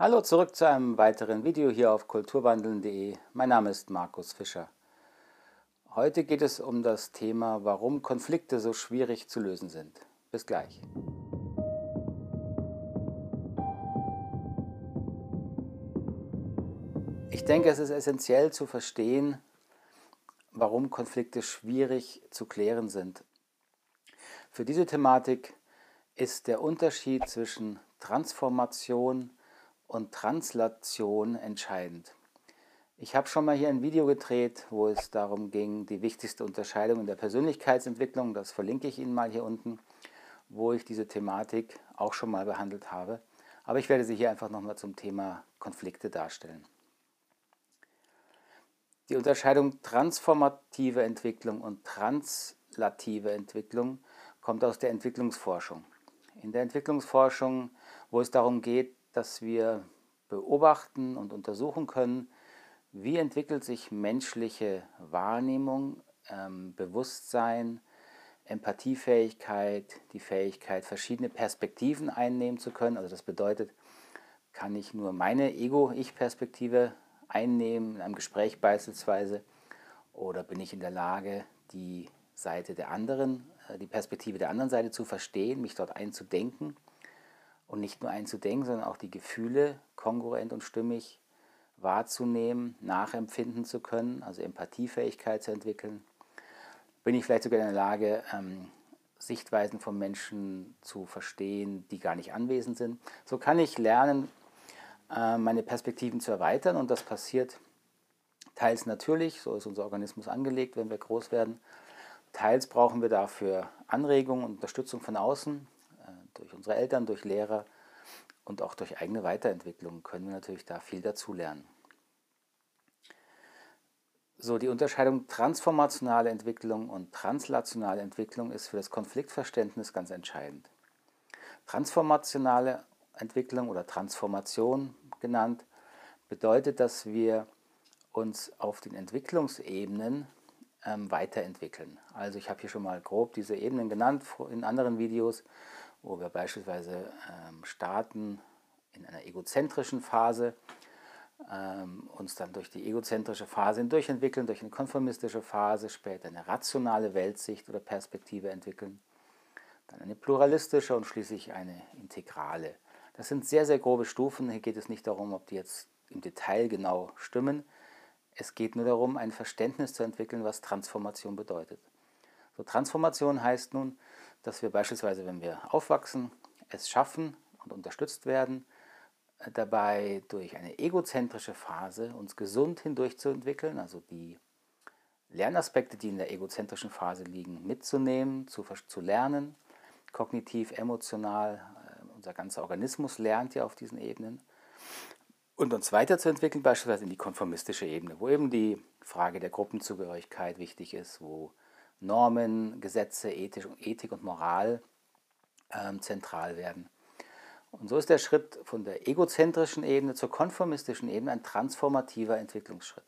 Hallo zurück zu einem weiteren Video hier auf kulturwandeln.de. Mein Name ist Markus Fischer. Heute geht es um das Thema, warum Konflikte so schwierig zu lösen sind. Bis gleich. Ich denke, es ist essentiell zu verstehen, warum Konflikte schwierig zu klären sind. Für diese Thematik ist der Unterschied zwischen Transformation und Translation entscheidend. Ich habe schon mal hier ein Video gedreht, wo es darum ging, die wichtigste Unterscheidung in der Persönlichkeitsentwicklung, das verlinke ich Ihnen mal hier unten, wo ich diese Thematik auch schon mal behandelt habe. Aber ich werde sie hier einfach nochmal zum Thema Konflikte darstellen. Die Unterscheidung transformative Entwicklung und translative Entwicklung kommt aus der Entwicklungsforschung. In der Entwicklungsforschung, wo es darum geht, dass wir beobachten und untersuchen können, wie entwickelt sich menschliche Wahrnehmung, ähm, Bewusstsein, Empathiefähigkeit, die Fähigkeit, verschiedene Perspektiven einnehmen zu können. Also das bedeutet, kann ich nur meine Ego-Ich-Perspektive einnehmen, in einem Gespräch beispielsweise, oder bin ich in der Lage, die Seite der anderen, äh, die Perspektive der anderen Seite zu verstehen, mich dort einzudenken und nicht nur einzudenken, sondern auch die Gefühle kongruent und stimmig wahrzunehmen, nachempfinden zu können, also Empathiefähigkeit zu entwickeln. Bin ich vielleicht sogar in der Lage, ähm, Sichtweisen von Menschen zu verstehen, die gar nicht anwesend sind. So kann ich lernen, äh, meine Perspektiven zu erweitern und das passiert teils natürlich, so ist unser Organismus angelegt, wenn wir groß werden. Teils brauchen wir dafür Anregungen und Unterstützung von außen, durch unsere Eltern, durch Lehrer und auch durch eigene Weiterentwicklung können wir natürlich da viel dazulernen. So, die Unterscheidung transformationale Entwicklung und translationale Entwicklung ist für das Konfliktverständnis ganz entscheidend. Transformationale Entwicklung oder Transformation genannt bedeutet, dass wir uns auf den Entwicklungsebenen ähm, weiterentwickeln. Also ich habe hier schon mal grob diese Ebenen genannt in anderen Videos wo wir beispielsweise ähm, starten in einer egozentrischen Phase, ähm, uns dann durch die egozentrische Phase hindurchentwickeln, durch eine konformistische Phase, später eine rationale Weltsicht oder Perspektive entwickeln, dann eine pluralistische und schließlich eine integrale. Das sind sehr, sehr grobe Stufen. Hier geht es nicht darum, ob die jetzt im Detail genau stimmen. Es geht nur darum, ein Verständnis zu entwickeln, was Transformation bedeutet. So, Transformation heißt nun, dass wir beispielsweise, wenn wir aufwachsen, es schaffen und unterstützt werden, äh, dabei durch eine egozentrische Phase uns gesund hindurchzuentwickeln, also die Lernaspekte, die in der egozentrischen Phase liegen, mitzunehmen, zu, zu lernen, kognitiv, emotional, äh, unser ganzer Organismus lernt ja auf diesen Ebenen. Und uns weiterzuentwickeln, beispielsweise in die konformistische Ebene, wo eben die Frage der Gruppenzugehörigkeit wichtig ist, wo Normen, Gesetze, Ethik, und Moral ähm, zentral werden. Und so ist der Schritt von der egozentrischen Ebene zur konformistischen Ebene ein transformativer Entwicklungsschritt.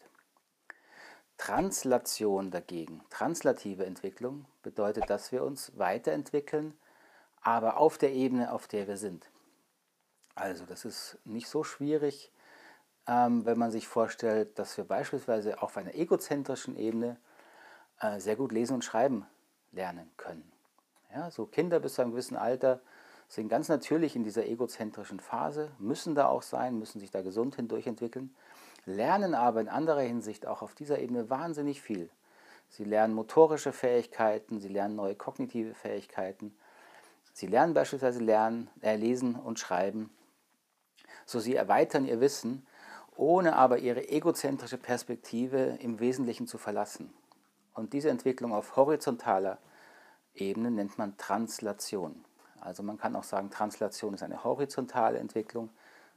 Translation dagegen, translative Entwicklung, bedeutet, dass wir uns weiterentwickeln, aber auf der Ebene, auf der wir sind. Also das ist nicht so schwierig, ähm, wenn man sich vorstellt, dass wir beispielsweise auf einer egozentrischen Ebene äh, sehr gut lesen und schreiben lernen können. Ja, so Kinder bis zu einem gewissen Alter sind ganz natürlich in dieser egozentrischen Phase, müssen da auch sein, müssen sich da gesund hindurchentwickeln, lernen aber in anderer Hinsicht auch auf dieser Ebene wahnsinnig viel. Sie lernen motorische Fähigkeiten, sie lernen neue kognitive Fähigkeiten, sie lernen beispielsweise lernen, äh, lesen und schreiben. So sie erweitern ihr Wissen, ohne aber ihre egozentrische Perspektive im Wesentlichen zu verlassen. Und diese Entwicklung auf horizontaler Ebene nennt man Translation. Also man kann auch sagen, Translation ist eine horizontale Entwicklung.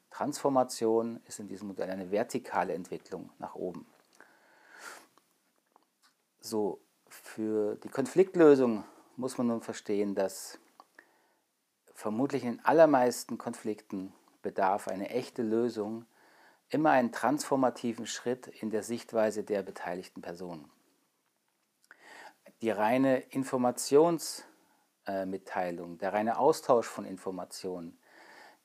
Transformation ist in diesem Modell eine vertikale Entwicklung nach oben. So, für die Konfliktlösung muss man nun verstehen, dass vermutlich in allermeisten Konflikten bedarf eine echte Lösung immer einen transformativen Schritt in der Sichtweise der beteiligten Personen die reine Informationsmitteilung, der reine Austausch von Informationen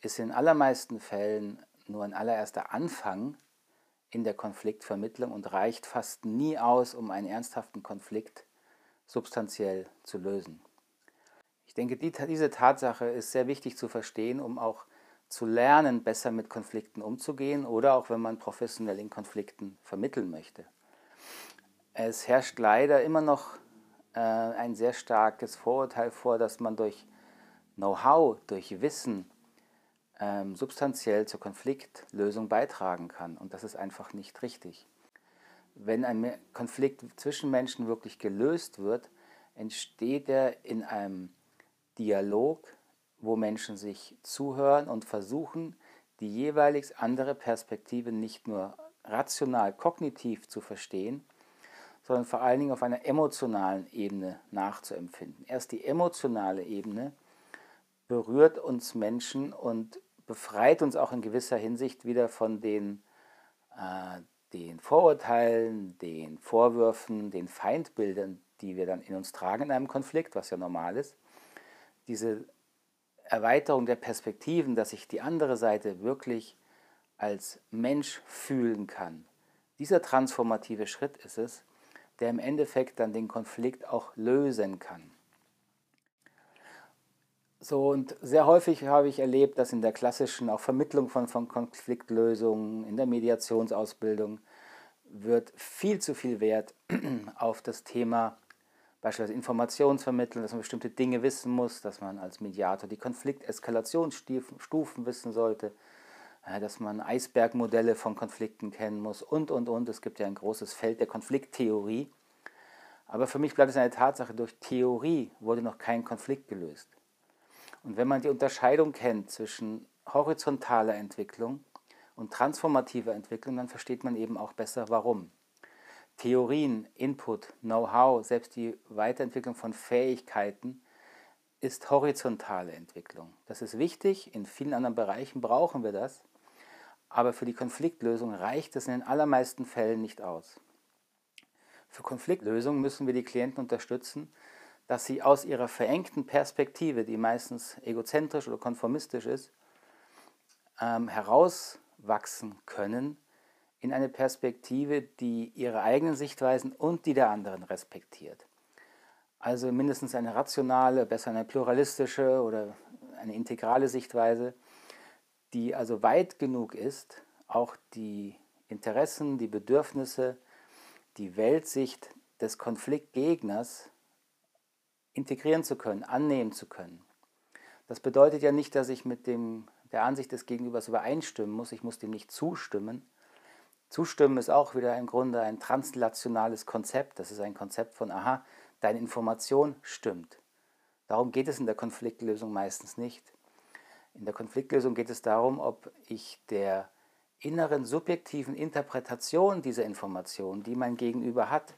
ist in allermeisten Fällen nur ein allererster Anfang in der Konfliktvermittlung und reicht fast nie aus, um einen ernsthaften Konflikt substanziell zu lösen. Ich denke, die, diese Tatsache ist sehr wichtig zu verstehen, um auch zu lernen, besser mit Konflikten umzugehen oder auch wenn man professionell in Konflikten vermitteln möchte. Es herrscht leider immer noch äh, ein sehr starkes Vorurteil vor, dass man durch Know-how, durch Wissen ähm, substanziell zur Konfliktlösung beitragen kann. Und das ist einfach nicht richtig. Wenn ein Konflikt zwischen Menschen wirklich gelöst wird, entsteht er in einem Dialog, wo Menschen sich zuhören und versuchen, die jeweilig andere Perspektive nicht nur rational, kognitiv zu verstehen, sondern vor allen Dingen auf einer emotionalen Ebene nachzuempfinden. Erst die emotionale Ebene berührt uns Menschen und befreit uns auch in gewisser Hinsicht wieder von den, äh, den Vorurteilen, den Vorwürfen, den Feindbildern, die wir dann in uns tragen in einem Konflikt, was ja normal ist. Diese Erweiterung der Perspektiven, dass ich die andere Seite wirklich als Mensch fühlen kann. Dieser transformative Schritt ist es, der im Endeffekt dann den Konflikt auch lösen kann. So, und sehr häufig habe ich erlebt, dass in der klassischen auch Vermittlung von, von Konfliktlösungen, in der Mediationsausbildung, wird viel zu viel Wert auf das Thema beispielsweise Informationsvermittlung, dass man bestimmte Dinge wissen muss, dass man als Mediator die Konflikteskalationsstufen wissen sollte, äh, dass man Eisbergmodelle von Konflikten kennen muss und, und, und. Es gibt ja ein großes Feld der Konflikttheorie. Aber für mich bleibt es eine Tatsache, durch Theorie wurde noch kein Konflikt gelöst. Und wenn man die Unterscheidung kennt zwischen horizontaler Entwicklung und transformativer Entwicklung, dann versteht man eben auch besser, warum. Theorien, Input, Know-how, selbst die Weiterentwicklung von Fähigkeiten ist horizontale Entwicklung. Das ist wichtig, in vielen anderen Bereichen brauchen wir das, aber für die Konfliktlösung reicht es in den allermeisten Fällen nicht aus. Für Konfliktlösung müssen wir die Klienten unterstützen, dass sie aus ihrer verengten Perspektive, die meistens egozentrisch oder konformistisch ist, ähm, herauswachsen können in eine Perspektive, die ihre eigenen Sichtweisen und die der anderen respektiert. Also mindestens eine rationale, besser eine pluralistische oder eine integrale Sichtweise, die also weit genug ist, auch die Interessen, die Bedürfnisse, die Weltsicht des Konfliktgegners integrieren zu können, annehmen zu können. Das bedeutet ja nicht, dass ich mit dem, der Ansicht des Gegenübers übereinstimmen muss, ich muss dem nicht zustimmen. Zustimmen ist auch wieder im Grunde ein translationales Konzept. Das ist ein Konzept von, aha, deine Information stimmt. Darum geht es in der Konfliktlösung meistens nicht. In der Konfliktlösung geht es darum, ob ich der inneren subjektiven Interpretation dieser Information, die mein Gegenüber hat,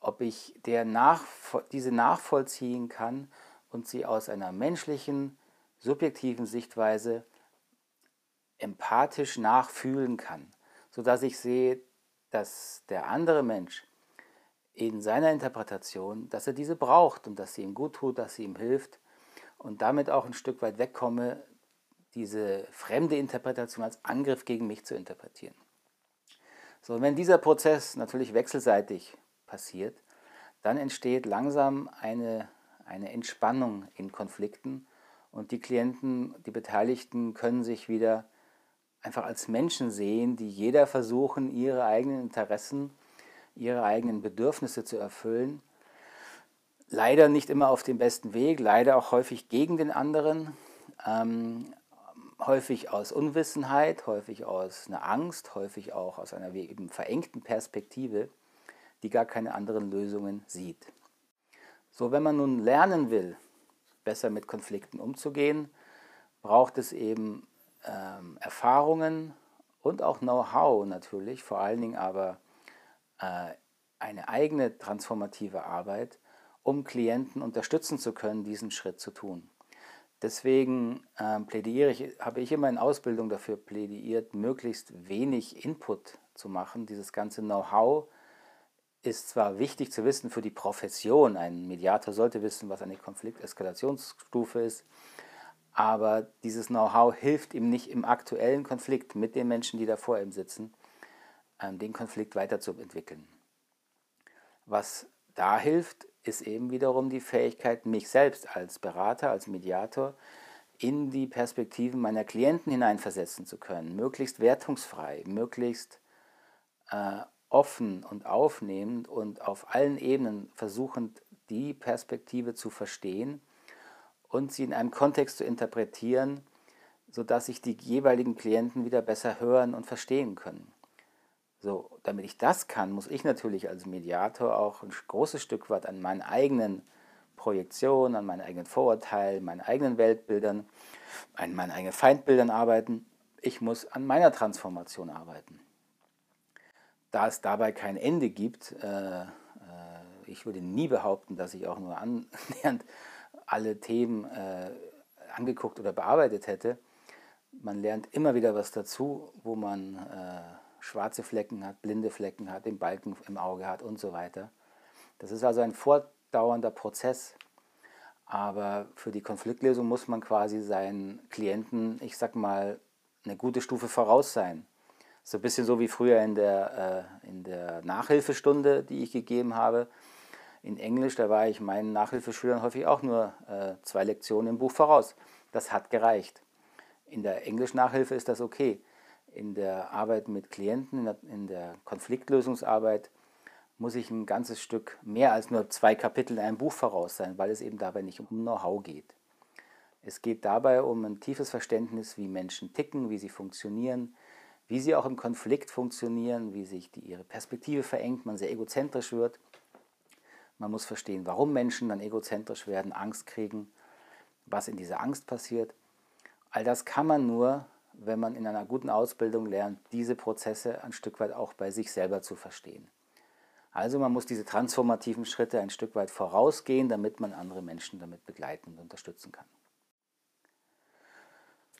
ob ich der nach, diese nachvollziehen kann und sie aus einer menschlichen, subjektiven Sichtweise empathisch nachfühlen kann, sodass ich sehe, dass der andere Mensch in seiner Interpretation, dass er diese braucht und dass sie ihm gut tut, dass sie ihm hilft und damit auch ein Stück weit wegkomme, diese fremde Interpretation als Angriff gegen mich zu interpretieren. So, wenn dieser Prozess natürlich wechselseitig passiert, dann entsteht langsam eine, eine Entspannung in Konflikten und die Klienten, die Beteiligten können sich wieder einfach als Menschen sehen, die jeder versuchen, ihre eigenen Interessen, ihre eigenen Bedürfnisse zu erfüllen. Leider nicht immer auf dem besten Weg, leider auch häufig gegen den anderen, ähm, häufig aus Unwissenheit, häufig aus einer Angst, häufig auch aus einer eben verengten Perspektive die gar keine anderen Lösungen sieht. So, wenn man nun lernen will, besser mit Konflikten umzugehen, braucht es eben ähm, Erfahrungen und auch Know-how natürlich, vor allen Dingen aber äh, eine eigene transformative Arbeit, um Klienten unterstützen zu können, diesen Schritt zu tun. Deswegen äh, plädiere ich, habe ich immer in Ausbildung dafür plädiert, möglichst wenig Input zu machen, dieses ganze Know-how ist zwar wichtig zu wissen für die Profession, ein Mediator sollte wissen, was eine Konflikteskalationsstufe ist, aber dieses Know-how hilft ihm nicht im aktuellen Konflikt mit den Menschen, die da vor ihm sitzen, ähm, den Konflikt weiterzuentwickeln. Was da hilft, ist eben wiederum die Fähigkeit, mich selbst als Berater, als Mediator in die Perspektiven meiner Klienten hineinversetzen zu können, möglichst wertungsfrei, möglichst äh, offen und aufnehmend und auf allen Ebenen versuchend, die Perspektive zu verstehen und sie in einem Kontext zu interpretieren, sodass sich die jeweiligen Klienten wieder besser hören und verstehen können. So, damit ich das kann, muss ich natürlich als Mediator auch ein großes Stück weit an meinen eigenen Projektionen, an meinen eigenen Vorurteilen, meinen eigenen Weltbildern, an meinen eigenen Feindbildern arbeiten. Ich muss an meiner Transformation arbeiten. Da es dabei kein Ende gibt, äh, äh, ich würde nie behaupten, dass ich auch nur annähernd alle Themen äh, angeguckt oder bearbeitet hätte. Man lernt immer wieder was dazu, wo man äh, schwarze Flecken hat, blinde Flecken hat, den Balken im Auge hat und so weiter. Das ist also ein fortdauernder Prozess. Aber für die Konfliktlösung muss man quasi seinen Klienten, ich sag mal, eine gute Stufe voraus sein. So ein bisschen so wie früher in der, äh, in der Nachhilfestunde, die ich gegeben habe. In Englisch, da war ich meinen Nachhilfeschülern häufig auch nur äh, zwei Lektionen im Buch voraus. Das hat gereicht. In der Englisch-Nachhilfe ist das okay in der Arbeit mit Klienten, in der, Konfliktlösungsarbeit, muss ich ein ganzes Stück mehr als nur zwei Kapitel in einem Buch voraus sein, weil es eben dabei nicht um Know-how geht. Es geht dabei um ein tiefes Verständnis, wie Menschen ticken, wie sie funktionieren, wie sie auch im Konflikt funktionieren, wie sich die, ihre Perspektive verengt, man sehr egozentrisch wird. Man muss verstehen, warum Menschen dann egozentrisch werden, Angst kriegen, was in dieser Angst passiert. All das kann man nur, wenn man in einer guten Ausbildung lernt, diese Prozesse ein Stück weit auch bei sich selber zu verstehen. Also man muss diese transformativen Schritte ein Stück weit vorausgehen, damit man andere Menschen damit begleiten und unterstützen kann.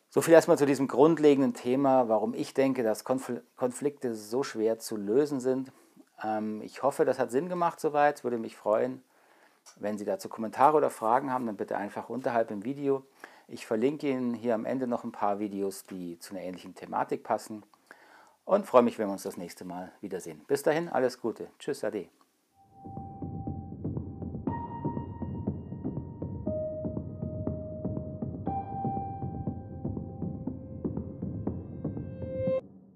So viel erstmal zu diesem grundlegenden Thema, warum ich denke, dass Konflikte so schwer zu lösen sind. Ähm, ich hoffe, das hat Sinn gemacht soweit. Würde mich freuen, wenn Sie dazu Kommentare oder Fragen haben, dann bitte einfach unterhalb im Video. Ich verlinke Ihnen hier am Ende noch ein paar Videos, die zu einer ähnlichen Thematik passen und freue mich, wenn wir uns das nächste Mal wiedersehen. Bis dahin, alles Gute. Tschüss, Ade.